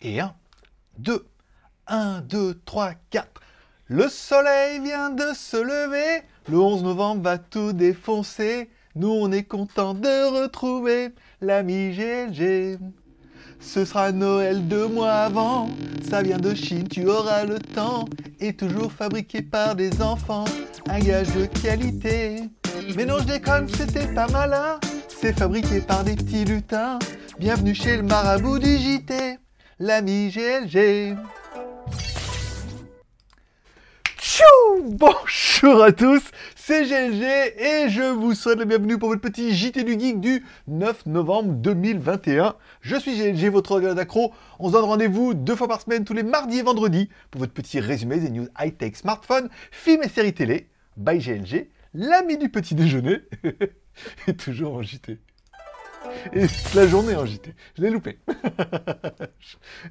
Et 1, 2, 1, 2, 3, 4. Le soleil vient de se lever, le 11 novembre va tout défoncer. Nous, on est content de retrouver l'ami GLG. Ce sera Noël deux mois avant, ça vient de Chine, tu auras le temps, et toujours fabriqué par des enfants, un gage de qualité. Mais non, je déconne, c'était pas malin, c'est fabriqué par des petits lutins. Bienvenue chez le marabout du JT, l'ami GLG. Tchou Bonjour à tous, c'est GLG et je vous souhaite la bienvenue pour votre petit JT du Geek du 9 novembre 2021. Je suis GLG, votre regard d'accro. On se donne rendez-vous deux fois par semaine, tous les mardis et vendredis, pour votre petit résumé des news high-tech, smartphones, films et séries télé. By GLG, l'ami du petit déjeuner, et toujours en JT. Et toute la journée en JT. Je l'ai loupé.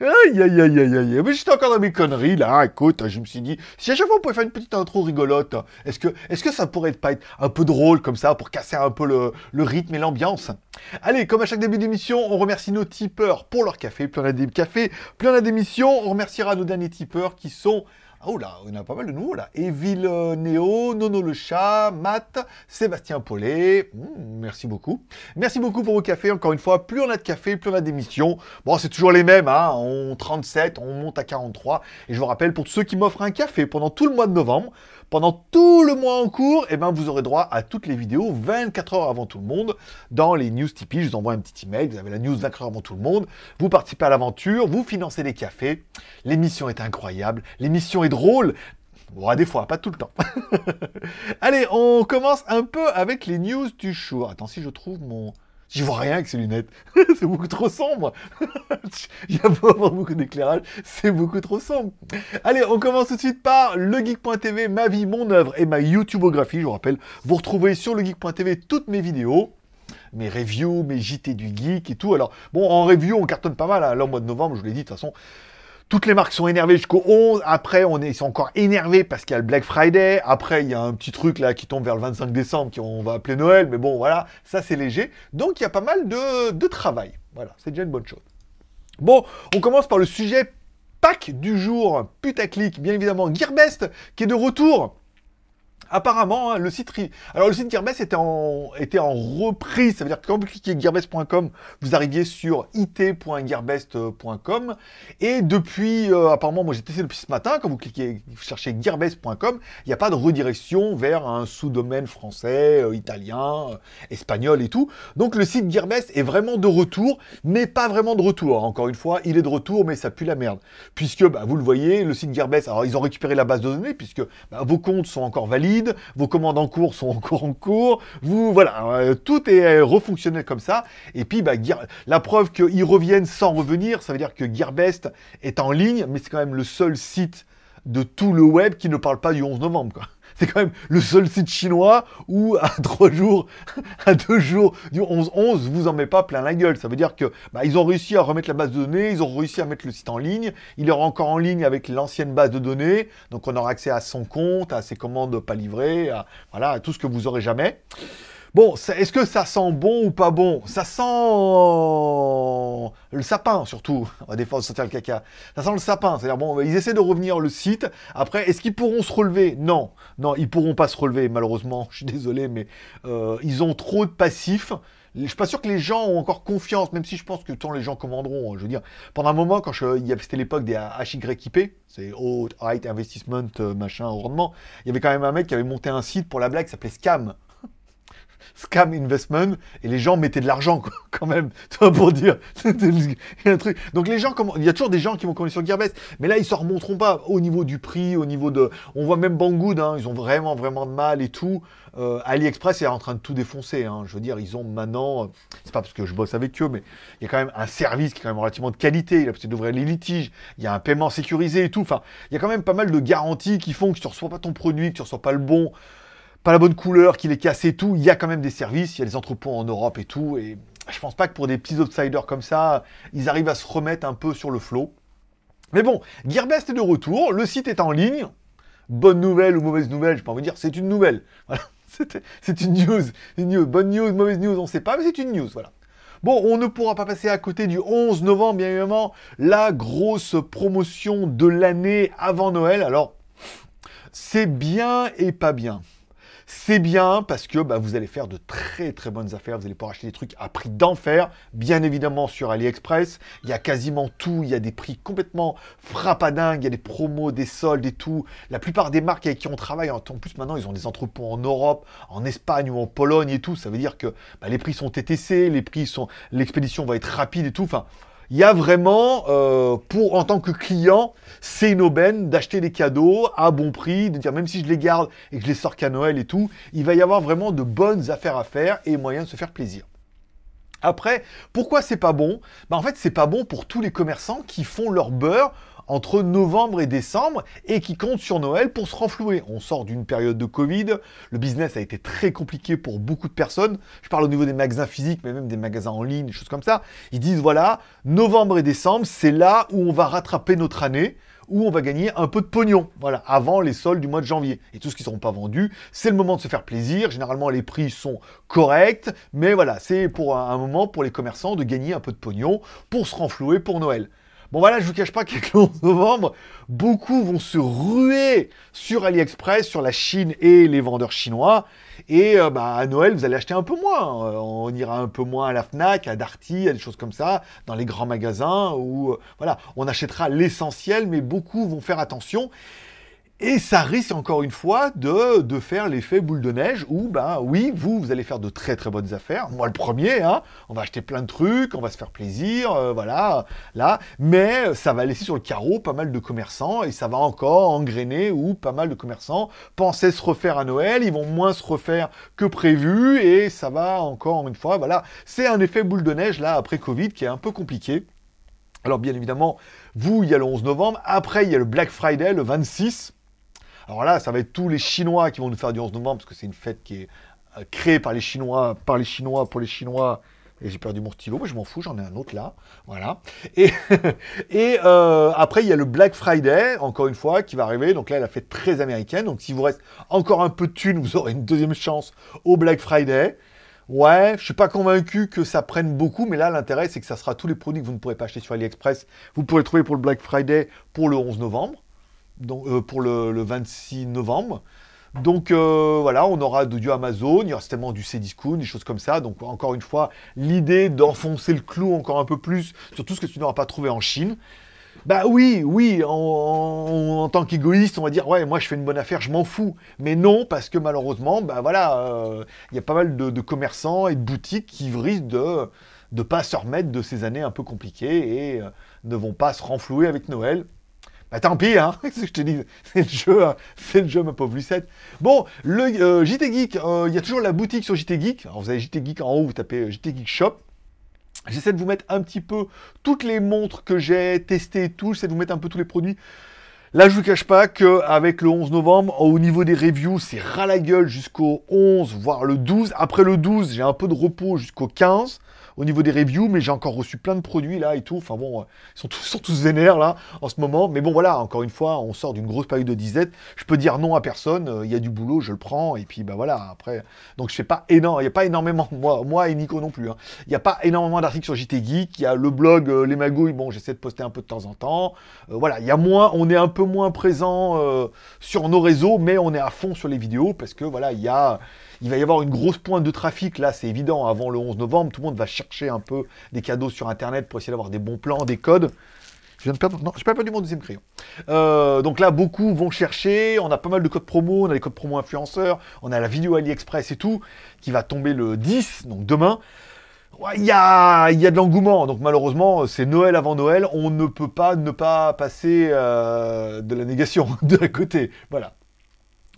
aïe, aïe, aïe, aïe, aïe. Mais j'étais encore dans mes conneries, là. Écoute, je me suis dit, si à chaque fois on pouvait faire une petite intro rigolote, est-ce que, est-ce que ça pourrait pas être un peu drôle comme ça pour casser un peu le, le rythme et l'ambiance? Allez, comme à chaque début d'émission, on remercie nos tipeurs pour leur café. Plus on a des cafés, plus on a d'émissions. On remerciera nos derniers tipeurs qui sont Oh là, on a pas mal de nouveaux là. Evil euh, Néo, Nono le chat, Matt, Sébastien Paulet. Hmm, merci beaucoup. Merci beaucoup pour vos cafés. Encore une fois, plus on a de café, plus on a d'émissions. Bon, c'est toujours les mêmes. Hein. On 37, on monte à 43. Et je vous rappelle, pour ceux qui m'offrent un café pendant tout le mois de novembre, pendant tout le mois en cours, eh ben, vous aurez droit à toutes les vidéos 24 heures avant tout le monde dans les news Tipeee. Je vous envoie un petit email, vous avez la news 24 heures avant tout le monde. Vous participez à l'aventure, vous financez les cafés. L'émission est incroyable, l'émission est drôle. Bon, des fois, pas tout le temps. Allez, on commence un peu avec les news du jour. Attends, si je trouve mon... J'y vois rien avec ces lunettes. c'est beaucoup trop sombre. Il y a pas beaucoup d'éclairage. C'est beaucoup trop sombre. Allez, on commence tout de suite par legeek.tv, ma vie, mon œuvre et ma YouTubeographie. Je vous rappelle, vous retrouvez sur legeek.tv toutes mes vidéos mes reviews, mes JT du geek et tout. Alors, bon, en review, on cartonne pas mal. Hein. Là, au mois de novembre, je vous l'ai dit, de toute façon, toutes les marques sont énervées jusqu'au 11. Après, on est, ils sont encore énervés parce qu'il y a le Black Friday. Après, il y a un petit truc là qui tombe vers le 25 décembre qu'on va appeler Noël. Mais bon, voilà, ça c'est léger. Donc, il y a pas mal de, de travail. Voilà, c'est déjà une bonne chose. Bon, on commence par le sujet pack du jour, putaclic, bien évidemment, Gearbest, qui est de retour. Apparemment, hein, le site alors le site Gearbest était en reprise, ça veut dire que quand vous cliquez gearbest.com, vous arriviez sur it.gearbest.com et depuis euh, apparemment moi j'ai testé depuis ce matin. Quand vous cliquez cherchez gearbest.com, il n'y a pas de redirection vers un sous-domaine français, euh, italien, euh, espagnol et tout. Donc le site Gearbest est vraiment de retour, mais pas vraiment de retour. Encore une fois, il est de retour mais ça pue la merde. Puisque bah, vous le voyez, le site Gearbest alors ils ont récupéré la base de données puisque bah, vos comptes sont encore valides vos commandes en cours sont encore en cours, vous, voilà, euh, tout est euh, refonctionnel comme ça. Et puis, bah, la preuve qu'ils reviennent sans revenir, ça veut dire que Gearbest est en ligne, mais c'est quand même le seul site de tout le web qui ne parle pas du 11 novembre, quoi c'est quand même le seul site chinois où à trois jours, à deux jours du 11-11, vous en met pas plein la gueule. Ça veut dire que bah, ils ont réussi à remettre la base de données, ils ont réussi à mettre le site en ligne. Il est encore en ligne avec l'ancienne base de données, donc on aura accès à son compte, à ses commandes pas livrées, à, voilà, tout ce que vous aurez jamais. Bon, est-ce que ça sent bon ou pas bon? Ça sent le sapin, surtout. Va des fois sentir le caca. Ça sent le sapin. C'est-à-dire, bon, ils essaient de revenir le site. Après, est-ce qu'ils pourront se relever? Non. Non, ils pourront pas se relever, malheureusement. Je suis désolé, mais euh, ils ont trop de passifs. Je suis pas sûr que les gens ont encore confiance, même si je pense que tant les gens commanderont. Hein. je veux dire, pendant un moment, quand c'était l'époque des HYIP, c'est Haute Height Investment, euh, machin, rendement, il y avait quand même un mec qui avait monté un site pour la blague qui s'appelait Scam scam investment et les gens mettaient de l'argent quand même pour dire un truc. Donc les gens il y a toujours des gens qui vont commander sur Gearbest mais là ils s'en remonteront pas au niveau du prix au niveau de on voit même Banggood hein, ils ont vraiment vraiment de mal et tout. Euh, AliExpress est en train de tout défoncer hein. je veux dire ils ont maintenant c'est pas parce que je bosse avec eux mais il y a quand même un service qui est quand même relativement de qualité il a peut-être d'ouvrir les litiges il y a un paiement sécurisé et tout. Enfin il y a quand même pas mal de garanties qui font que tu reçois pas ton produit que tu reçois pas le bon la bonne couleur, qu'il est cassé et tout, il y a quand même des services, il y a des entrepôts en Europe et tout, et je pense pas que pour des petits outsiders comme ça, ils arrivent à se remettre un peu sur le flot. Mais bon, Gearbest est de retour, le site est en ligne. Bonne nouvelle ou mauvaise nouvelle, je peux vous dire, c'est une nouvelle. C'est une news. une news. Bonne news, mauvaise news, on ne sait pas, mais c'est une news, voilà. Bon, on ne pourra pas passer à côté du 11 novembre, bien évidemment, la grosse promotion de l'année avant Noël. Alors, c'est bien et pas bien. C'est bien parce que bah, vous allez faire de très très bonnes affaires, vous allez pouvoir acheter des trucs à prix d'enfer, bien évidemment sur AliExpress, il y a quasiment tout, il y a des prix complètement frappadingues, il y a des promos, des soldes et tout. La plupart des marques avec qui on travaille, en plus maintenant ils ont des entrepôts en Europe, en Espagne ou en Pologne et tout, ça veut dire que bah, les prix sont TTC, les prix sont, l'expédition va être rapide et tout, enfin il y a vraiment, euh, pour en tant que client, c'est une aubaine d'acheter des cadeaux à bon prix, de dire même si je les garde et que je les sors qu'à Noël et tout, il va y avoir vraiment de bonnes affaires à faire et moyen de se faire plaisir. Après, pourquoi c'est pas bon? Bah En fait, c'est pas bon pour tous les commerçants qui font leur beurre entre novembre et décembre et qui comptent sur Noël pour se renflouer. On sort d'une période de Covid, le business a été très compliqué pour beaucoup de personnes. Je parle au niveau des magasins physiques, mais même des magasins en ligne, des choses comme ça. Ils disent voilà, novembre et décembre, c'est là où on va rattraper notre année où on va gagner un peu de pognon, voilà, avant les soldes du mois de janvier. Et tout ce qui ne seront pas vendus, c'est le moment de se faire plaisir. Généralement, les prix sont corrects, mais voilà, c'est pour un moment pour les commerçants de gagner un peu de pognon pour se renflouer pour Noël. Bon voilà, je vous cache pas qu'avec le 11 novembre, beaucoup vont se ruer sur AliExpress, sur la Chine et les vendeurs chinois. Et euh, bah, à Noël, vous allez acheter un peu moins. Euh, on ira un peu moins à la Fnac, à Darty, à des choses comme ça, dans les grands magasins où euh, voilà, on achètera l'essentiel, mais beaucoup vont faire attention. Et ça risque encore une fois de, de faire l'effet boule de neige où, ben oui, vous, vous allez faire de très très bonnes affaires. Moi le premier, hein, on va acheter plein de trucs, on va se faire plaisir, euh, voilà, là. Mais ça va laisser sur le carreau pas mal de commerçants et ça va encore engrainer où pas mal de commerçants pensaient se refaire à Noël, ils vont moins se refaire que prévu et ça va encore une fois, voilà. C'est un effet boule de neige là après Covid qui est un peu compliqué. Alors bien évidemment, vous, il y a le 11 novembre, après il y a le Black Friday le 26. Alors là, ça va être tous les Chinois qui vont nous faire du 11 novembre, parce que c'est une fête qui est euh, créée par les Chinois, par les Chinois, pour les Chinois. Et j'ai perdu mon stylo, mais je m'en fous, j'en ai un autre là. Voilà. Et, euh, après, il y a le Black Friday, encore une fois, qui va arriver. Donc là, la fête très américaine. Donc s'il vous reste encore un peu de thunes, vous aurez une deuxième chance au Black Friday. Ouais, je suis pas convaincu que ça prenne beaucoup, mais là, l'intérêt, c'est que ça sera tous les produits que vous ne pourrez pas acheter sur AliExpress. Vous pourrez trouver pour le Black Friday pour le 11 novembre euh, pour le, 26 novembre. Donc euh, voilà, on aura du Amazon, il y aura certainement du Cdiscount, des choses comme ça. Donc encore une fois, l'idée d'enfoncer le clou encore un peu plus sur tout ce que tu n'auras pas trouvé en Chine. Bah oui, oui, en, tant qu'égoïste, on va dire, ouais, moi je fais une bonne affaire, je m'en fous. Mais non, parce que malheureusement, bah voilà, euh, il y a pas mal de, commerçants et de boutiques qui risquent de ne pas se remettre de ces années un peu compliquées et ne vont pas se renflouer avec Noël. Bah tant pis, hein, ce que je te dis, c'est le jeu, hein. c'est le jeu, ma pauvre Lucette. Bon, le euh, JT Geek, euh, il y a toujours la boutique sur JT Geek. Alors vous avez JT Geek en haut, vous tapez euh, JT Geek Shop. J'essaie de vous mettre un petit peu toutes les montres que j'ai testées et tout, j'essaie de vous mettre un peu tous les produits. Là, je vous cache pas qu'avec le 11 novembre, au niveau des reviews, c'est ras la gueule jusqu'au 11, voire le 12. Après le 12, j'ai un peu de repos jusqu'au 15 au niveau des reviews, mais j'ai encore reçu plein de produits là et tout. Enfin bon, euh, ils sont tous, sont tous vénères là en ce moment. Mais bon, voilà, encore une fois, on sort d'une grosse période de disette. Je peux dire non à personne. Euh, il y a du boulot, je le prends. Et puis bah voilà, après. Donc je fais pas énorme. Il n'y a pas énormément, moi, moi et Nico non plus. Hein. Il n'y a pas énormément d'articles sur JT Geek. Il y a le blog euh, Les Magouilles. Bon, j'essaie de poster un peu de temps en temps. voilà, il y a moins, on est un peu moins présent sur nos réseaux, mais on est à fond sur les vidéos parce que voilà, il y a il va y avoir une grosse pointe de trafic, là c'est évident, avant le 11 novembre, tout le monde va chercher un peu des cadeaux sur Internet pour essayer d'avoir des bons plans, des codes. Je viens de perdre. Non, j'ai pas perdu mon deuxième crayon. Euh, donc là, beaucoup vont chercher. On a pas mal de codes promo. On a des codes promo influenceurs. On a la vidéo AliExpress et tout, qui va tomber le 10, donc demain. Il y, a, y a de l'engouement. Donc malheureusement, c'est Noël avant Noël. On ne peut pas ne pas passer euh, de la négation de côté. Voilà.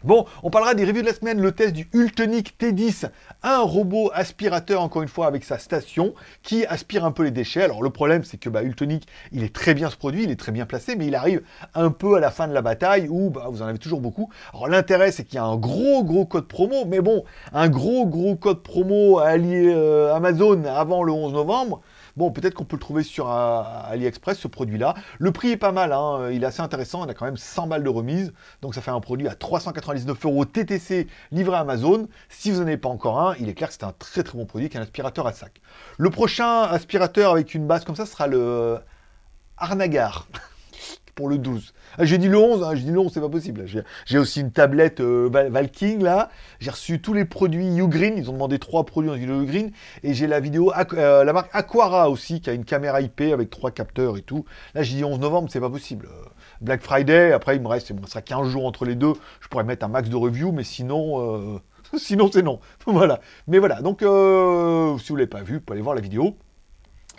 Bon, on parlera des reviews de la semaine, le test du Ultonic T10, un robot aspirateur, encore une fois, avec sa station, qui aspire un peu les déchets. Alors le problème, c'est que bah, Ultonic, il est très bien ce produit, il est très bien placé, mais il arrive un peu à la fin de la bataille, où bah, vous en avez toujours beaucoup. Alors l'intérêt, c'est qu'il y a un gros, gros code promo, mais bon, un gros, gros code promo allié euh, Amazon avant le 11 novembre, Bon, peut-être qu'on peut le trouver sur euh, AliExpress, ce produit-là. Le prix est pas mal, hein. il est assez intéressant, on a quand même 100 balles de remise, donc ça fait un produit à 399 euros TTC livré à Amazon. Si vous n'en avez pas encore un, il est clair que c'est un très très bon produit, qu'un aspirateur à sac. Le prochain aspirateur avec une base comme ça sera le Arnagar. pour le 12. Ah, j'ai dit le 11, hein, j'ai dit le 11, c'est pas possible. J'ai aussi une tablette euh, Valking là. J'ai reçu tous les produits Ugreen. Ils ont demandé trois produits en Ugreen. Et j'ai la vidéo, euh, la marque Aquara aussi, qui a une caméra IP avec trois capteurs et tout. Là, j'ai dit 11 novembre, c'est pas possible. Euh, Black Friday, après, il me reste, il me restera 15 jours entre les deux. Je pourrais mettre un max de review, mais sinon, sinon c'est non. voilà. Mais voilà. Donc, si vous l'avez pas vu, vous pouvez aller voir la vidéo.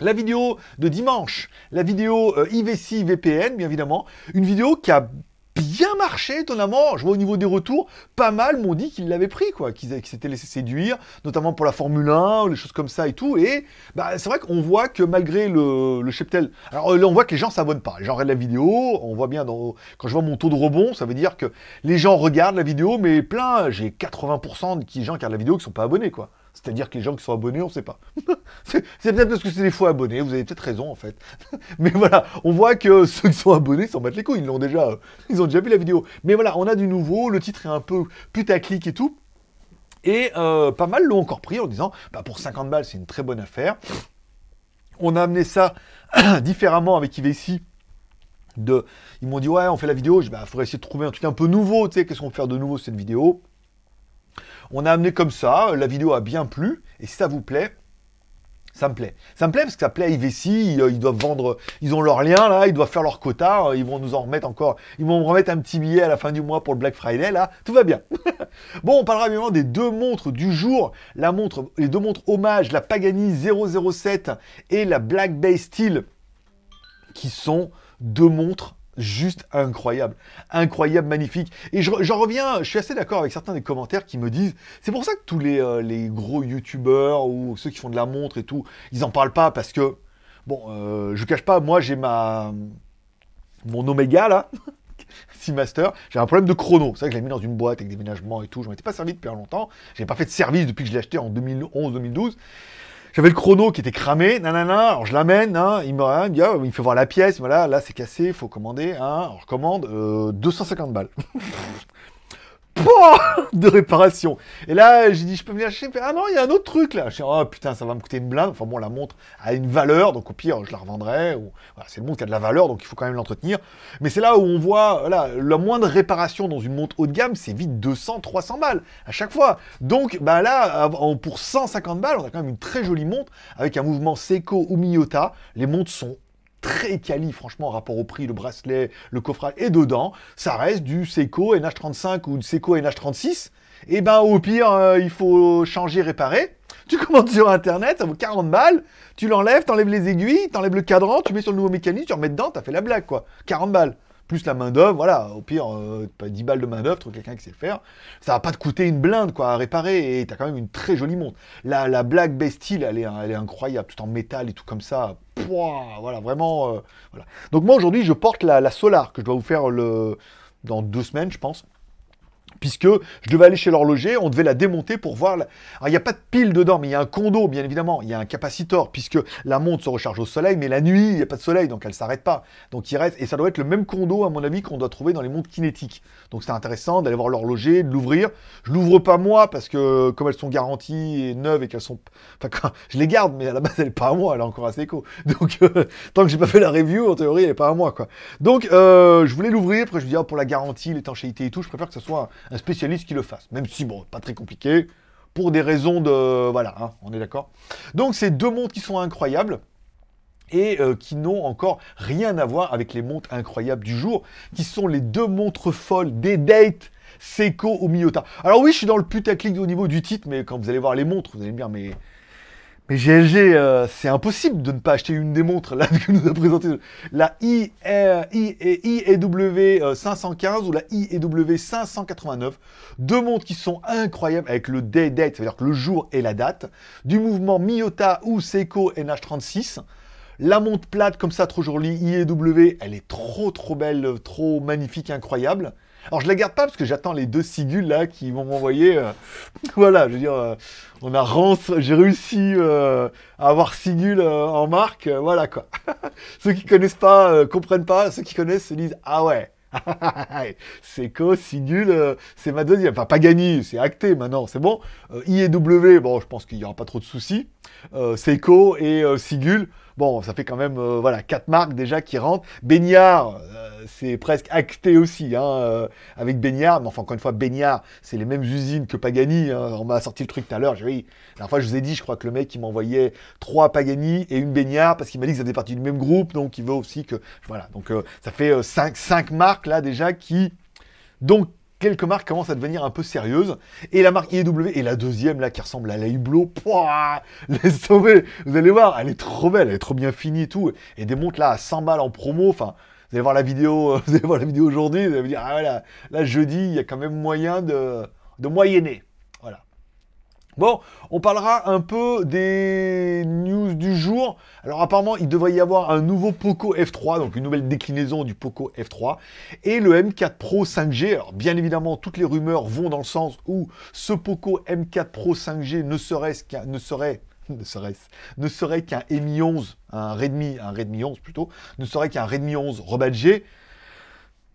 La vidéo de dimanche, la vidéo euh, IVC VPN, bien évidemment, une vidéo qui a bien marché, étonnamment. Je vois au niveau des retours, pas mal m'ont dit qu'ils l'avaient pris, quoi, qu'ils s'étaient laissé séduire, notamment pour la Formule 1, les choses comme ça et tout. Et bah, c'est vrai qu'on voit que malgré le, cheptel. Alors là, on voit que les gens s'abonnent pas. Les gens regardent la vidéo, on voit bien quand je vois mon taux de rebond, ça veut dire que les gens regardent la vidéo, mais plein, j'ai 80% de gens qui regardent la vidéo qui sont pas abonnés. C'est-à-dire que les gens qui sont abonnés, on ne sait pas. c'est peut-être parce que c'est des faux abonnés, vous avez peut-être raison en fait. Mais voilà, on voit que ceux qui sont abonnés s'en battent les couilles, ils l'ont déjà, ils ont déjà vu la vidéo. Mais voilà, on a du nouveau, le titre est un peu putaclic et tout. Et euh, pas mal l'ont encore pris en disant, bah pour 50 balles, c'est une très bonne affaire. On a amené ça différemment avec IVC. Ils m'ont dit ouais on fait la vidéo, je bah faudrait essayer de trouver un truc un peu nouveau, tu sais, qu'est-ce qu'on peut faire de nouveau cette vidéo? On a amené comme ça, la vidéo a bien plu, et si ça vous plaît, ça me plaît. Ça me plaît parce que ça plaît à IVC, ils, doivent vendre, ils ont leur lien là, ils doivent faire leur quota, ils vont nous en remettre encore, ils vont me remettre un petit billet à la fin du mois pour le Black Friday là, tout va bien. bon, on parlera évidemment des deux montres du jour, la montre, les deux montres hommage, la Pagani 007 et la Black Bay Steel, qui sont deux montres juste incroyable. Incroyable, magnifique. Et j'en reviens, je suis assez d'accord avec certains des commentaires qui me disent, c'est pour ça que tous les, euh, gros youtubeurs ou ceux qui font de la montre et tout, ils en parlent pas parce que, bon, euh, je cache pas, moi j'ai ma... mon Omega là, Seamaster, j'ai un problème de chrono. C'est vrai que je l'ai mis dans une boîte avec des ménagements et tout. Je m'en étais pas servi depuis longtemps. J'ai pas fait de service depuis que je l'ai acheté en 2011-2012. J'avais le chrono qui était cramé, nanana, alors je l'amène, hein, il me dit, ah, il me fait voir la pièce, voilà, là c'est cassé, il faut commander, hein, on recommande, euh, 250 balles. De réparation. Et là, j'ai dit, je peux venir acheter. Ah non, il y a un autre truc là. Je dis, oh putain, ça va me coûter une blinde. Enfin bon, la montre a une valeur, donc au pire, je la revendrai. Ou... Voilà, c'est une montre qui a de la valeur, donc il faut quand même l'entretenir. Mais c'est là où on voit, la moindre réparation dans une montre haut de gamme, c'est vite 200, 300 balles à chaque fois. Donc, bah là, pour 150 balles, on a quand même une très jolie montre avec un mouvement Seiko ou Miyota. Les montres sont très quali, franchement, en rapport au prix, le bracelet, le coffret, et dedans, ça reste du Seiko NH35 ou du Seiko NH36. Et eh ben, au pire, euh, il faut changer, réparer. Tu commandes sur Internet, ça vaut 40 balles. Tu l'enlèves, t'enlèves les aiguilles, t'enlèves le cadran, tu mets sur le nouveau mécanisme, tu remets dedans, t'as fait la blague, quoi. 40 balles plus la main-d'œuvre, voilà, au pire, euh, pas 10 balles de main-d'œuvre, trouve quelqu'un qui sait le faire. Ça va pas te coûter une blinde, quoi, à réparer, et t'as quand même une très jolie montre. La, la Black Bastille, elle est, elle est incroyable, tout en métal et tout comme ça. Pouah, voilà, vraiment. Euh, voilà. Donc, moi, aujourd'hui, je porte la, la Solar, que je dois vous faire le... dans deux semaines, je pense puisque je devais aller chez l'horloger, on devait la démonter pour voir. Alors, il n'y a pas de pile dedans, mais il y a un condo, bien évidemment. Il y a un capaciteur, puisque la montre se recharge au soleil, mais la nuit, il n'y a pas de soleil, donc elle ne s'arrête pas. Donc il reste, et ça doit être le même condo, à mon avis, qu'on doit trouver dans les montres kinétiques. Donc c'est intéressant d'aller voir l'horloger, de l'ouvrir. Je l'ouvre pas moi, parce que comme elles sont garanties et neuves et qu'elles sont. Enfin, je les garde, mais à la base, elle n'est pas à moi, elle est encore assez éco. Donc euh, tant que j'ai pas fait la review, en théorie, elle n'est pas à moi, quoi. Donc euh, je voulais l'ouvrir, après je me dis, ah, pour la garantie, l'étanchéité et tout, je préfère que ce soit un spécialiste qui le fasse. Même si, bon, pas très compliqué, pour des raisons de... Voilà, hein, on est d'accord Donc, c'est deux montres qui sont incroyables et euh, qui n'ont encore rien à voir avec les montres incroyables du jour, qui sont les deux montres folles des dates Seiko ou Miyota. Alors oui, je suis dans le putaclic au niveau du titre, mais quand vous allez voir les montres, vous allez me dire, mais mais GLG, euh, c'est impossible de ne pas acheter une des montres là que nous a présenté la IEW 515 ou la IEW 589. Deux montres qui sont incroyables avec le day date, c'est-à-dire que le jour et la date, du mouvement Miyota ou Seiko NH36. La montre plate comme ça, trop jolie, IEW, elle est trop trop belle, trop magnifique, incroyable. Alors je la garde pas parce que j'attends les deux sigules là qui vont m'envoyer. euh, voilà, je veux dire, euh, on a rentre, j'ai réussi euh, à avoir Sigul euh, en marque, voilà quoi. ceux qui connaissent pas comprennent pas, ceux qui connaissent se disent ah ouais. c'est co, Sigul, c'est ma deuxième. Enfin, pas gagné, c'est acté maintenant, c'est bon. IEW, bon, je pense qu'il y aura pas trop de soucis. Seiko et Sigul, bon, ça fait quand même, euh, voilà, quatre marques déjà qui rentrent. Baignard, euh, c'est presque acté aussi, hein, euh, avec Baignard. Mais enfin, encore une fois, Baignard, c'est les mêmes usines que Pagani. hein. On m'a sorti le truc tout à l'heure. J'ai oui, la fois, je vous ai dit, je crois que le mec, il m'envoyait trois Pagani et une Baignard parce qu'il m'a dit que ça faisait partie du même groupe. Donc, il veut aussi que. Voilà. Donc, euh, ça fait cinq, cinq marques là déjà qui. Donc, quelques marques commencent à devenir un peu sérieuses. Et la marque IEW est la deuxième, là, qui ressemble à la Hublot. Pouah Laisse tomber Vous allez voir, elle est trop belle, elle est trop bien finie et tout. Et des montres, là, à 100 balles en promo. Enfin, vous allez voir la vidéo, vous allez voir la vidéo aujourd'hui, vous allez vous dire, ah voilà, là, jeudi, il y a quand même moyen de, de moyenner. Bon, on parlera un peu des news du jour. Alors apparemment, il devrait y avoir un nouveau Poco F3, donc une nouvelle déclinaison du Poco F3, et le M4 Pro 5G. Alors bien évidemment, toutes les rumeurs vont dans le sens où ce Poco M4 Pro 5G ne serait serait qu'un Mi 11, un Redmi, un Redmi 11 plutôt, ne serait qu'un Redmi 11 rebadgé.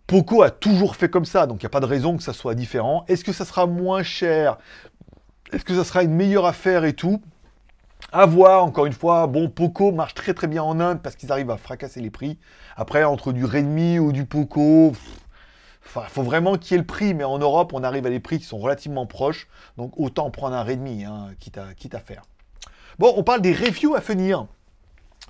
Poco a toujours fait comme ça, donc il n'y a pas de raison que ça soit différent. Est-ce que ça sera moins cher? Est-ce que ça sera une meilleure affaire et tout? À voir, encore une fois. Bon, Poco marche très très bien en Inde parce qu'ils arrivent à fracasser les prix. Après, entre du Redmi ou du Poco, il faut vraiment qu'il y ait le prix. Mais en Europe, on arrive à des prix qui sont relativement proches. Donc autant prendre un Redmi, hein, quitte, à, quitte à faire. Bon, on parle des reviews à venir.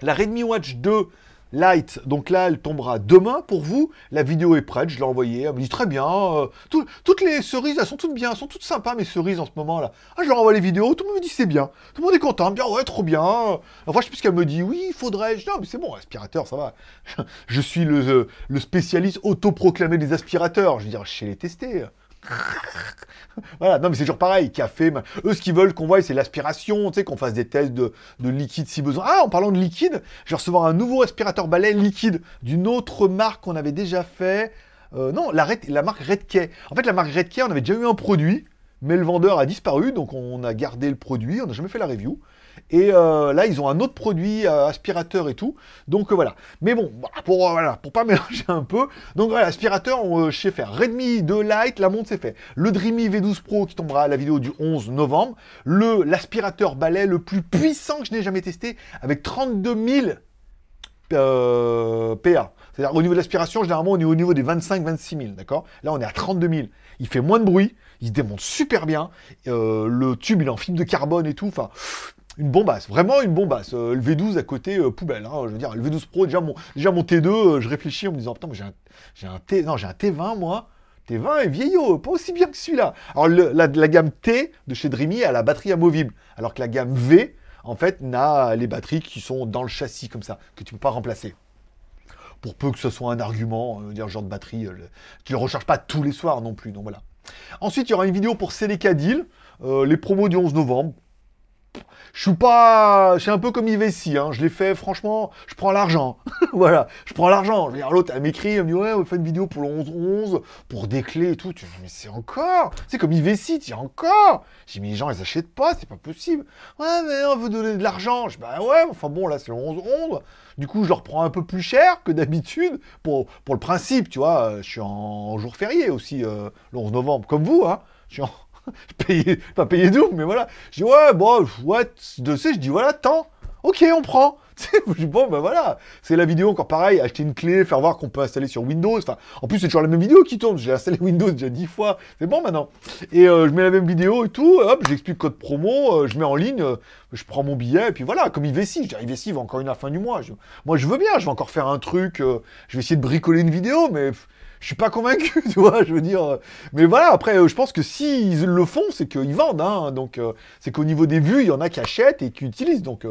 La Redmi Watch 2 Lite, donc là, elle tombera demain pour vous. La vidéo est prête, je l'ai envoyée. Elle me dit très bien. euh, tout- toutes les cerises, elles sont toutes bien, elles sont toutes sympas, mes cerises en ce moment là. Ah, je leur envoie les vidéos, tout le monde me dit c'est bien. Tout le monde est content, bien ouais, trop bien. Enfin, je sais plus qu'elle me dit. Oui, faudrait. Je non, mais c'est bon, aspirateur, ça va. Je suis le, le spécialiste autoproclamé des aspirateurs. Je veux dire, je sais les tester. Voilà, non mais c'est toujours pareil, café, eux ce qu'ils veulent qu'on voie c'est l'aspiration, tu sais, qu'on fasse des tests de, de liquide si besoin. Ah, en parlant de liquide, je vais recevoir un nouveau aspirateur balai liquide d'une autre marque qu'on avait déjà fait. Euh, non, la marque Redkey. En fait, la marque Redkey, on avait déjà eu un produit, mais le vendeur a disparu, donc on a gardé le produit, on n'a jamais fait la review. Et euh, là, ils ont un autre produit, euh, aspirateur et tout. Donc euh, voilà. Mais bon, bah, pour, voilà, pour pas mélanger un peu. Donc voilà, aspirateur, on, sais faire. Redmi 2 Lite, la montre c'est fait. Le Dreamy V12 Pro qui tombera à la vidéo du 11 novembre. Le L'aspirateur balai le plus puissant que je n'ai jamais testé avec 32 000 euh, PA. C'est-à-dire au niveau de l'aspiration, généralement on est au niveau des 25-26 000, d'accord? Là on est à 32 000. Il fait moins de bruit, il se démonte super bien. Le tube il est en fibre de carbone et tout. Enfin, une bombasse, vraiment une bombasse. Euh, le V12 à côté, euh, poubelle. hein. je veux dire, le V12 Pro, déjà mon, déjà mon T2, euh, je réfléchis en me disant, putain, j'ai un, T, non, j'ai un T20 moi. T20 est vieillot, pas aussi bien que celui-là. Alors la, gamme T de chez Dreamy a la batterie amovible, alors que la gamme V, en fait, n'a les batteries qui sont dans le châssis comme ça, que tu peux pas remplacer. Pour peu que ce soit un argument, dire genre de batterie, le- tu ne le recharges pas tous les soirs non plus. Donc voilà. Ensuite, il y aura une vidéo pour Celica Deal, les promos du 11 novembre. Je suis pas. Je suis un peu comme Ivessi, hein. Je l'ai fait, franchement, je prends l'argent. voilà, je prends l'argent. Je veux l'autre, elle m'écrit, elle me dit, ouais, on fait une vidéo pour le 11-11, pour des clés et tout. Tu dis, mais c'est encore. C'est comme Ivessi, tu dis encore. J'ai mais les gens, ils achètent pas, c'est pas possible. Ouais, mais on veut donner de l'argent. Je dis, bah ouais, enfin bon, là, c'est le 11-11. Du coup, je leur prends un peu plus cher que d'habitude pour, pour le principe, tu vois. euh, Je suis en jour férié aussi, euh, le 11 novembre, comme vous, hein. Je suis en. payais, pas payé double, mais voilà. Je dis, ouais, bon, ouais, de sais, je dis, voilà, tant. Ok, on prend. Bon, ben voilà. C'est la vidéo, encore pareil, acheter une clé, faire voir qu'on peut installer sur Windows. Enfin, en plus, c'est toujours la même vidéo qui tourne. J'ai installé Windows déjà dix fois. C'est bon maintenant. Et euh, je mets la même vidéo et tout. Hop, j'explique code promo. euh, je mets en ligne. euh, je prends mon billet. Et puis voilà, comme IVC. Je dis, IVC va encore une à la fin du mois. Moi, je veux bien. Je vais encore faire un truc. je vais essayer de bricoler une vidéo, mais. Je suis pas convaincu, tu vois, je veux dire. euh, Mais voilà, après, euh, je pense que s'ils le font, c'est qu'ils vendent, hein. Donc, euh, c'est qu'au niveau des vues, il y en a qui achètent et qui utilisent. Donc,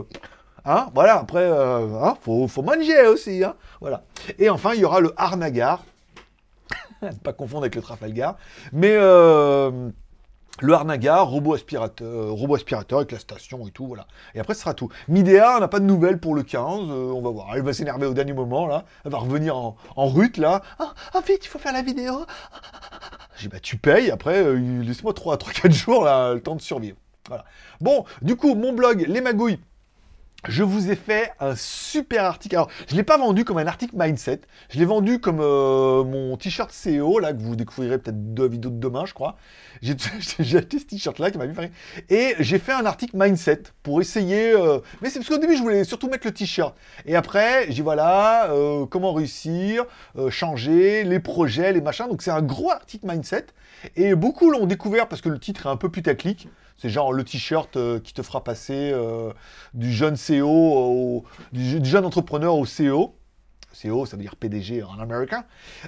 hein, voilà, après, hein, faut, faut manger aussi, hein. Voilà. Et enfin, il y aura le Harnagar. ne pas confondre avec le Trafalgar. Mais, euh, le Harnaga, robot aspirateur, robot aspirateur avec la station et tout, voilà. Et après, ce sera tout. Midea, on n'a pas de nouvelles pour le 15, on va voir. Elle va s'énerver au dernier moment, là. Elle va revenir en, en rut, là. Ah, ah, vite, il faut faire la vidéo. J'ai bah, tu payes, après, laisse-moi 3 4 jours, le temps de survivre. Bon, du coup, mon blog, Les Magouilles, je vous ai fait un super article. Alors, je ne l'ai pas vendu comme un article mindset. Je l'ai vendu comme euh, mon t-shirt CEO, là, que vous découvrirez peut-être deux vidéos de demain, je crois. J'ai acheté ce t-shirt-là qui m'a fait Et j'ai fait un article mindset pour essayer. Euh, mais c'est parce qu'au début, je voulais surtout mettre le t-shirt. Et après, j'ai voilà, euh, comment réussir, changer, les projets, les machins. Donc, c'est un gros article mindset. Et beaucoup l'ont découvert parce que le titre est un peu putaclic. C'est genre le t-shirt euh, qui te fera passer euh, du jeune CEO, au, du, jeune entrepreneur au CEO. CEO, ça veut dire PDG en américain.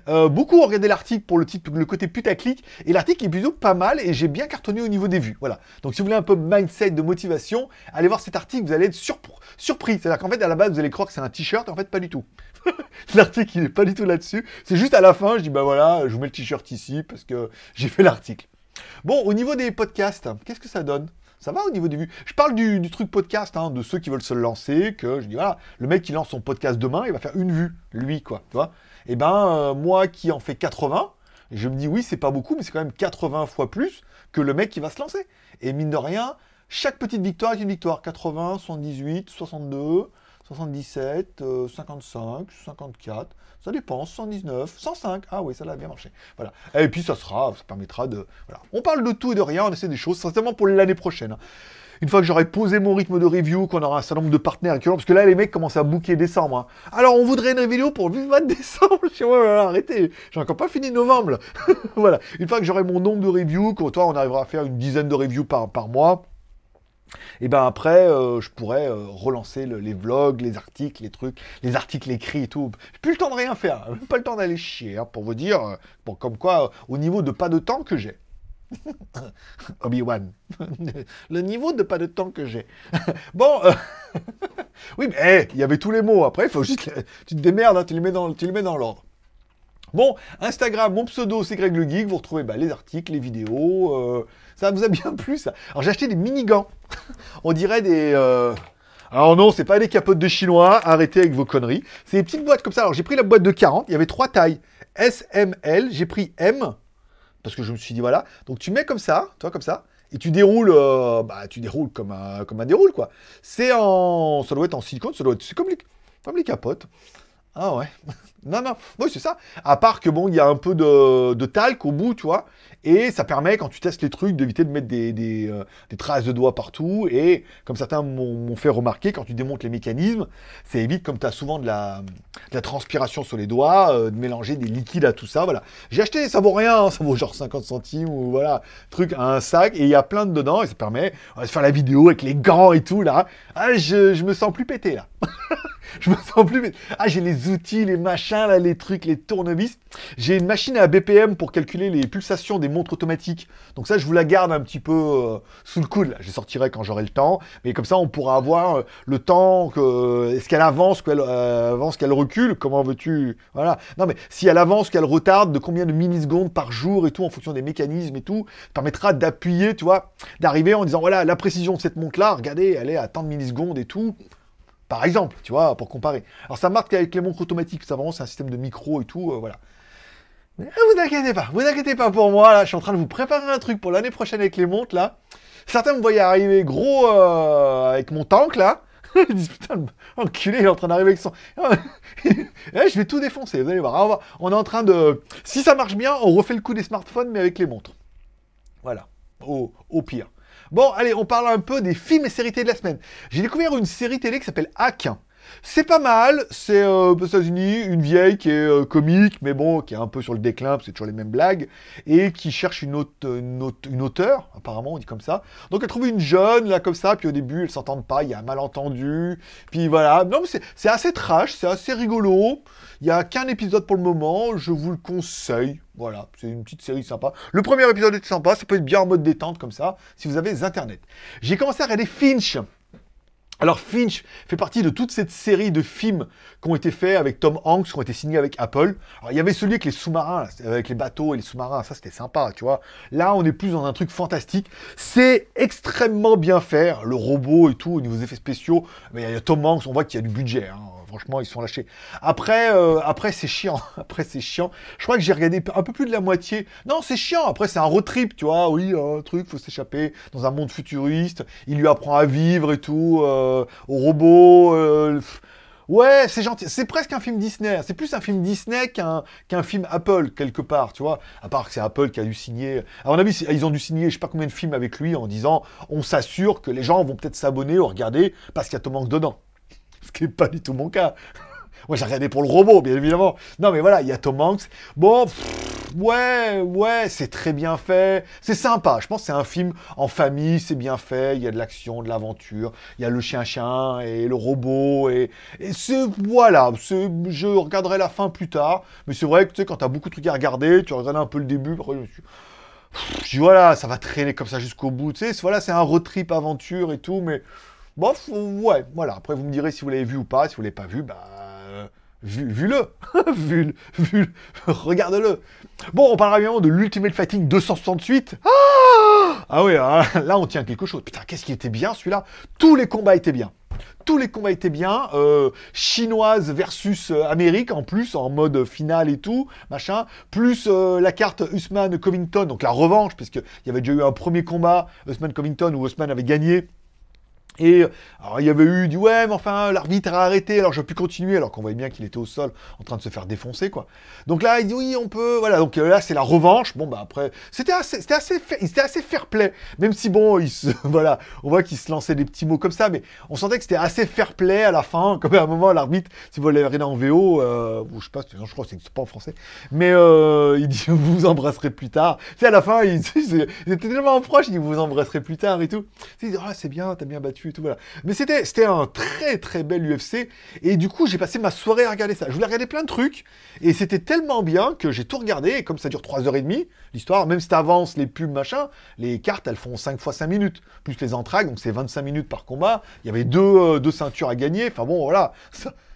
Euh, beaucoup ont regardé l'article pour le, titre, le côté putaclic, et l'article est plutôt pas mal, et j'ai bien cartonné au niveau des vues. Voilà. Donc si vous voulez un peu mindset, de motivation, allez voir cet article, vous allez être surpris. C'est-à-dire qu'en fait, à la base, vous allez croire que c'est un t-shirt, en fait, pas du tout. l'article, il n'est pas du tout là-dessus. C'est juste à la fin, je dis, bah voilà, je vous mets le t-shirt ici, parce que j'ai fait l'article. Bon, au niveau des podcasts, qu'est-ce que ça donne? Ça va au niveau des vues? Je parle du, truc podcast, hein, de ceux qui veulent se lancer, que je dis voilà, le mec qui lance son podcast demain, il va faire une vue, lui, quoi, tu vois. Et eh ben, euh, moi qui en fais 80, je me dis oui, c'est pas beaucoup, mais c'est quand même 80 fois plus que le mec qui va se lancer. Et mine de rien, chaque petite victoire est une victoire. 80, 78, 62, 77, 55, 54, ça dépend, 119, 105, ah oui, ça a bien marché. Voilà. Et puis ça sera, ça permettra de... On parle de tout et de rien, on essaie des choses, certainement pour l'année prochaine. Hein. Une fois que j'aurai posé mon rythme de review, qu'on aura un certain nombre de partenaires, parce que là les mecs commencent à booker décembre. Hein. Alors on voudrait une vidéo pour le mois de décembre. Je dis, ouais, arrêtez, j'ai encore pas fini novembre. voilà. Une fois que j'aurai mon nombre de reviews, toi on arrivera à faire une dizaine de reviews par mois, et ben après, euh, je pourrais euh, relancer les vlogs, les articles, les trucs, les articles écrits et tout. J'ai plus le temps de rien faire, même pas le temps d'aller chier, hein, pour vous dire, euh, comme quoi, au niveau de pas de temps que j'ai. Obi-Wan. le niveau de pas de temps que j'ai. bon, oui, mais il y avait tous les mots. Après, il faut juste. Tu te démerdes, hein, tu les mets dans, mets dans l'ordre. Bon, Instagram, mon pseudo, c'est Greg le Geek. Vous retrouvez bah, les articles, les vidéos. Ça vous a bien plu, ça. Alors, j'ai acheté des mini-gants. On dirait des... Euh, alors non, c'est pas des capotes de chinois, arrêtez avec vos conneries. C'est des petites boîtes comme ça. Alors j'ai pris la boîte de 40, il y avait trois tailles. S, M, L, j'ai pris M, parce que je me suis dit voilà. Donc tu mets comme ça, toi comme ça, et tu déroules, euh, bah tu déroules comme un, comme un déroule quoi. C'est en, ça doit être en silicone, ça doit être, c'est comme les, comme les capotes. Ah ouais. non, non. Oui, c'est ça. À part que bon, il y a un peu de, talc au bout, tu vois. Et ça permet, quand tu testes les trucs, d'éviter de mettre des, euh, traces de doigts partout. Et comme certains m'ont fait remarquer, quand tu démontes les mécanismes, ça évite, comme tu as souvent de la, transpiration sur les doigts, euh, de mélanger des liquides à tout ça. Voilà. J'ai acheté, ça vaut rien, hein, ça vaut genre 50 centimes ou voilà, truc, un sac. Et il y a plein de dedans. Et ça permet de faire la vidéo avec les gants et tout là. Ah, je, je me sens plus pété là. je me sens plus. Ah, j'ai les outils, les machins, les trucs, les tournevis. J'ai une machine à BPM pour calculer les pulsations des montres automatiques. Donc ça, je vous la garde un petit peu euh, sous le coude. Je sortirai quand j'aurai le temps. Mais comme ça, on pourra avoir euh, le temps que est-ce qu'elle avance, qu'elle euh, avance, qu'elle recule? Comment veux-tu? Voilà. Non, mais si elle avance, qu'elle retarde, de combien de millisecondes par jour et tout, en fonction des mécanismes et tout, permettra d'appuyer, tu vois, d'arriver en disant voilà, la précision de cette montre-là, regardez, elle est à tant de millisecondes et tout. Par exemple, tu vois, pour comparer. Alors ça marque avec les montres automatiques, ça vraiment c'est un système de micro et tout, euh, voilà. Mais euh, vous inquiétez pas, vous inquiétez pas pour moi, là, je suis en train de vous préparer un truc pour l'année prochaine avec les montres, là. Certains me voyaient arriver gros euh, avec mon tank, là. Ils disent, putain, enculé, il est en train d'arriver avec son... Eh, je vais tout défoncer, vous allez voir. On est en train de... Si ça marche bien, on refait le coup des smartphones, mais avec les montres. Voilà, au pire. Bon, allez, on parle un peu des films et séries télé de la semaine. J'ai découvert une série télé qui s'appelle Hack. C'est pas mal, c'est euh, aux États-Unis, une vieille qui est euh, comique, mais bon, qui est un peu sur le déclin, c'est toujours les mêmes blagues, et qui cherche une, autre, une, une auteure, apparemment, on dit comme ça. Donc elle trouve une jeune, là, comme ça, puis au début, elles s'entendent pas, il y a un malentendu, puis voilà. Non, mais c'est assez trash, c'est assez rigolo. Il n'y a qu'un épisode pour le moment, je vous le conseille. Voilà, c'est une petite série sympa. Le premier épisode est sympa, ça peut être bien en mode détente comme ça, si vous avez Internet. J'ai commencé à regarder Finch. Alors Finch fait partie de toute cette série de films qui ont été faits avec Tom Hanks, qui ont été signés avec Apple. Alors il y avait celui avec les sous-marins, avec les bateaux et les sous-marins, ça c'était sympa, tu vois. Là on est plus dans un truc fantastique. C'est extrêmement bien fait, le robot et tout, au niveau des effets spéciaux. Mais il y a Tom Hanks, on voit qu'il y a du budget. Hein. Franchement, ils sont lâchés. Après, euh, après c'est chiant. Après, c'est chiant. Je crois que j'ai regardé un peu plus de la moitié. Non, c'est chiant. Après, c'est un road trip, tu vois. Oui, un truc, faut s'échapper dans un monde futuriste. Il lui apprend à vivre et tout, euh, au robot. Euh, ouais, c'est gentil. C'est presque un film Disney. C'est plus un film Disney qu'un film Apple, quelque part, tu vois. À part que c'est Apple qui a dû signer. À mon avis, ils ont dû signer je sais pas combien de films avec lui en disant on s'assure que les gens vont peut-être s'abonner ou regarder parce qu'il y a Tom dedans. Qui pas du tout mon cas. Moi, j'ai regardé pour le robot, bien évidemment. Non, mais voilà, il y a Tom Hanks. Bon, ouais, ouais, c'est très bien fait. C'est sympa. Je pense que c'est un film en famille, c'est bien fait. Il y a de l'action, de l'aventure. Il y a le chien-chien et le robot. Et, et c'est, voilà, je regarderai la fin plus tard. Mais c'est vrai que, tu sais, quand tu as beaucoup de trucs à regarder, tu regardes un peu le début. Après, je me suis... Je dis, voilà, ça va traîner comme ça jusqu'au bout. Tu sais, voilà, c'est un road trip aventure et tout, mais Bof, ouais, voilà. Après, vous me direz si vous l'avez vu ou pas. Si vous l'avez pas vu, bah. Vu, vu-le, vu, vu, regarde-le. Bon, on parlera évidemment de l'Ultimate Fighting 268. Ah, ah oui, ah, là on tient quelque chose. Putain, qu'est-ce qui était bien celui-là? Tous les combats étaient bien. Tous les combats étaient bien. Euh, chinoise versus euh, Amérique en plus, en mode final et tout, machin. Plus euh, la carte Usman-Covington, donc la revanche, puisqu'il y avait déjà eu un premier combat, Usman-Covington, où Usman avait gagné. Et alors il y avait eu du ouais, mais enfin l'arbitre a arrêté, alors je pu continuer, alors qu'on voyait bien qu'il était au sol en train de se faire défoncer quoi. Donc là il dit oui on peut, voilà donc euh, là c'est la revanche. Bon bah après c'était assez, c'était assez, c'était assez fair play, même si bon il se, voilà, on voit qu'il se lançait des petits mots comme ça, mais on sentait que c'était assez fair play à la fin, comme à un moment l'arbitre, si vous l'avez regardé en VO, euh, je sais pas, je crois que c'est pas en français, mais euh, il dit vous vous embrasserez plus tard. C'est à la fin il, était tellement proche, il dit vous vous embrasserez plus tard et tout. Il ah c'est bien, t'as bien battu Mais c'était, un très très bel UFC, et du coup j'ai passé ma soirée à regarder ça. Je voulais regarder plein de trucs, et c'était tellement bien que j'ai tout regardé, et comme ça dure 3h30, l'histoire, même si t'avances les pubs, machin, les cartes elles font 5 fois 5 minutes, plus les entrailles, donc c'est 25 minutes par combat, il y avait deux, euh, deux ceintures à gagner, enfin bon voilà,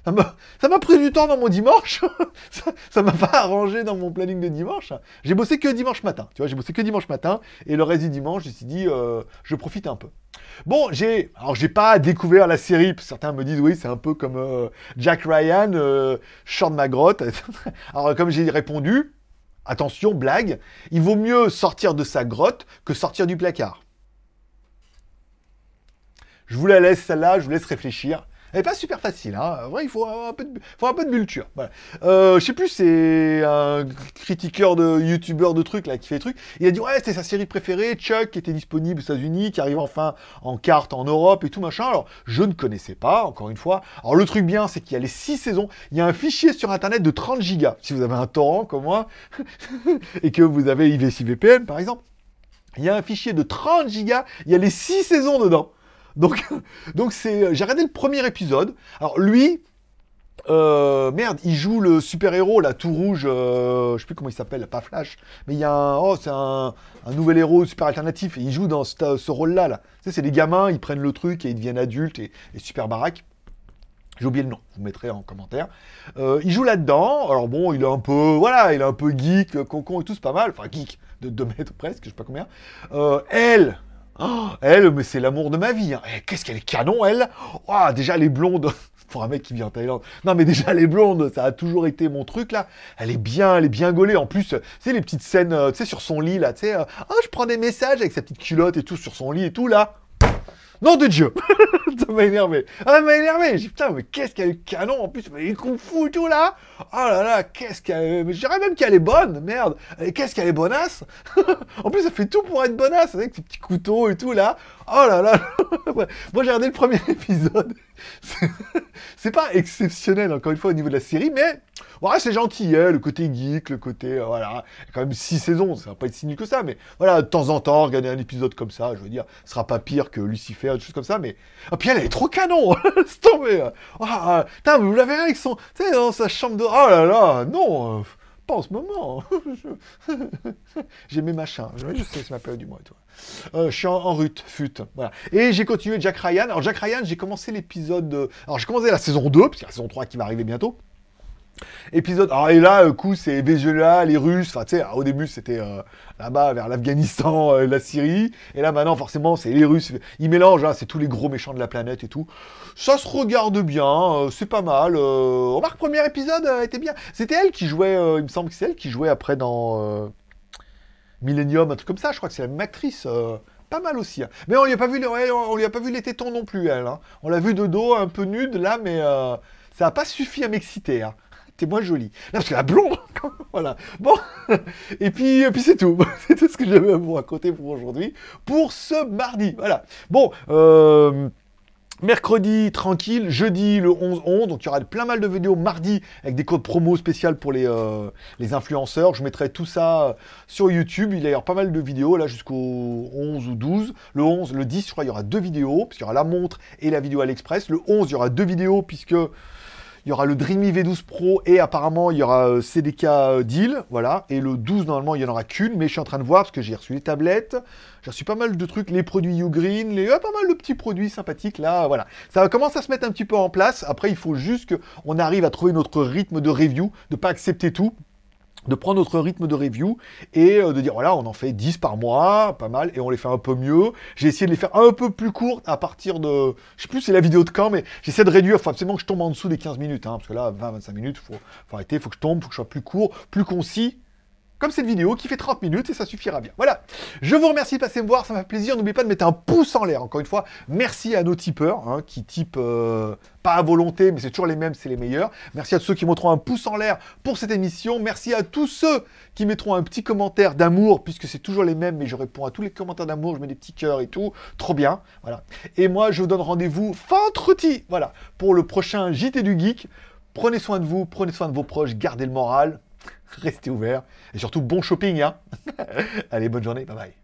ça, m'a pris du temps dans mon dimanche. ça m'a pas arrangé dans mon planning de dimanche. J'ai bossé que dimanche matin. Tu vois, j'ai bossé que dimanche matin. Et le reste du dimanche, j'ai dit, euh, je profite un peu. Bon, j'ai, alors j'ai pas découvert la série. Certains me disent, oui, c'est un peu comme euh, Jack Ryan, euh, de ma grotte. alors comme j'ai répondu, attention, blague, il vaut mieux sortir de sa grotte que sortir du placard. Je vous la laisse celle-là, je vous laisse réfléchir. Elle n'est pas super facile, hein. Vrai, il faut un peu de, faut un peu de culture. Voilà. Euh, je sais plus, c'est un critiqueur de youtubeur de trucs là qui fait des trucs. Il a dit ouais, c'était sa série préférée, Chuck, qui était disponible aux États-Unis, qui arrive enfin en carte en Europe et tout machin. Alors, je ne connaissais pas, encore une fois. Alors, le truc bien, c'est qu'il y a les 6 saisons. Il y a un fichier sur internet de 30 gigas. Si vous avez un torrent comme moi et que vous avez IVC VPN par exemple, il y a un fichier de 30 gigas. Il y a les 6 saisons dedans. Donc, c'est, j'ai regardé le premier épisode. Alors lui, euh, merde, il joue le super-héros, là, tout rouge, euh, je sais plus comment il s'appelle, pas Flash, mais il y a un, oh, c'est un, nouvel héros super alternatif, et il joue dans ce, rôle-là, c'est des gamins, ils prennent le truc et ils deviennent adultes et, super baraque. J'ai oublié le nom, vous mettrez en commentaire. Euh, il joue là-dedans, alors bon, il est un peu, voilà, il est un peu geek, concon et tout, c'est pas mal, enfin geek, de 2 mètres presque, je sais pas combien. elle, Oh, elle, mais c'est l'amour de ma vie. Hein. Eh, qu'est-ce qu'elle est canon, elle oh, Déjà, les blondes. Pour un mec qui vient en Thaïlande. Non, mais déjà, les blondes, ça a toujours été mon truc, là. Elle est bien, elle est bien gaulée. En plus, tu sais, les petites scènes, euh, tu sais, sur son lit, là, tu sais. Euh, oh, je prends des messages avec sa petite culotte et tout sur son lit et tout, là. Non de Dieu Ça m'a énervé. Ah, ça m'a énervé. J'ai putain, mais qu'est-ce qu'elle est canon? En plus, mais il kung fu et tout là. Oh là là, qu'est-ce qu'elle. Mais je dirais même qu'elle est bonne, merde. Qu'est-ce qu'elle est bonasse? En plus, elle fait tout pour être bonasse, avec ses petits couteaux et tout là. Oh là là. Moi, j'ai regardé le premier épisode. c'est pas exceptionnel, encore une fois, au niveau de la série, mais voilà, c'est gentil, hein, le côté geek, le côté, euh, voilà, quand même six saisons, ça va pas être si nul que ça, mais voilà, de temps en temps, regarder un épisode comme ça, je veux dire, ce sera pas pire que Lucifer, des choses comme ça, mais... Ah, puis elle, est trop canon. C'est tombé oh, Putain, vous l'avez avec son... Tu sais, dans sa chambre de... Oh là là, non pas en ce moment. j'ai mes machins. Je, sais, c'est ma période du mois et. Euh, je suis en, en rut, fut. Voilà. Et j'ai continué Jack Ryan. Alors, Jack Ryan, j'ai commencé l'épisode. euh, Alors, j'ai commencé la saison 2, parce qu'il y a la saison 3 qui va arriver bientôt. Épisode. Alors, et là, euh, coup, c'est Venezuela, les Russes. Enfin, tu sais, au début, c'était euh, là-bas, vers l'Afghanistan, euh, la Syrie. Et là, maintenant, forcément, c'est les Russes. Ils mélangent, hein, c'est tous les gros méchants de la planète et tout. Ça se regarde bien, c'est pas mal. Remarque, premier épisode était bien. C'était elle qui jouait, il me semble que c'est elle qui jouait après dans Millennium, un truc comme ça. Je crois que c'est la même actrice. pas mal aussi. hein. Mais on lui a pas vu, on lui a pas vu les tétons non plus, elle. hein. On l'a vu de dos, un peu nude là, mais ça a pas suffi à m'exciter. Hein. Moins jolie. Là, parce que la blonde, voilà. Bon, et puis, c'est tout. c'est tout ce que j'avais à vous raconter pour aujourd'hui, pour ce mardi. Voilà. Bon, euh, Mercredi, tranquille. Jeudi, le 11-11. Donc, il y aura plein mal de vidéos mardi avec des codes promo spéciales pour les, euh, les influenceurs. Je mettrai tout ça euh, sur YouTube. Il y aura pas mal de vidéos, là, jusqu'au 11 ou 12. Le 11, le 10, je crois, il y aura deux vidéos, puisqu'il y aura la montre et la vidéo AliExpress. Le 11, il y aura deux vidéos, puisque il y aura le Dreamy V12 Pro et apparemment il y aura euh, CDK euh, Deal, voilà. Et le 12 normalement il n'y en aura qu'une, mais je suis en train de voir parce que j'ai reçu les tablettes, j'ai reçu pas mal de trucs, les produits Ugreen, les euh, pas mal de petits produits sympathiques là, voilà. Ça commence à se mettre un petit peu en place. Après il faut juste qu'on arrive à trouver notre rythme de review, de pas accepter tout de prendre notre rythme de review et euh, de dire voilà on en fait 10 par mois, pas mal, et on les fait un peu mieux. J'ai essayé de les faire un peu plus courtes à partir de... Je sais plus c'est la vidéo de quand, mais j'essaie de réduire, faut absolument que je tombe en dessous des 15 minutes, hein, parce que là 20-25 minutes, faut, faut arrêter, faut que je tombe, faut que je sois plus court, plus concis, comme cette vidéo qui fait 30 minutes et ça suffira bien. Voilà. Je vous remercie de passer me voir, ça m'a fait plaisir. N'oubliez pas de mettre un pouce en l'air. Encore une fois, merci à nos tipeurs hein, qui typent euh, pas à volonté, mais c'est toujours les mêmes, c'est les meilleurs. Merci à ceux qui mettront un pouce en l'air pour cette émission. Merci à tous ceux qui mettront un petit commentaire d'amour, puisque c'est toujours les mêmes, mais je réponds à tous les commentaires d'amour, je mets des petits cœurs et tout. Trop bien. Voilà. Et moi, je vous donne rendez-vous vendredi, voilà, pour le prochain JT du Geek. Prenez soin de vous, prenez soin de vos proches, gardez le moral, restez ouverts et surtout bon shopping. Hein Allez, bonne journée, bye bye.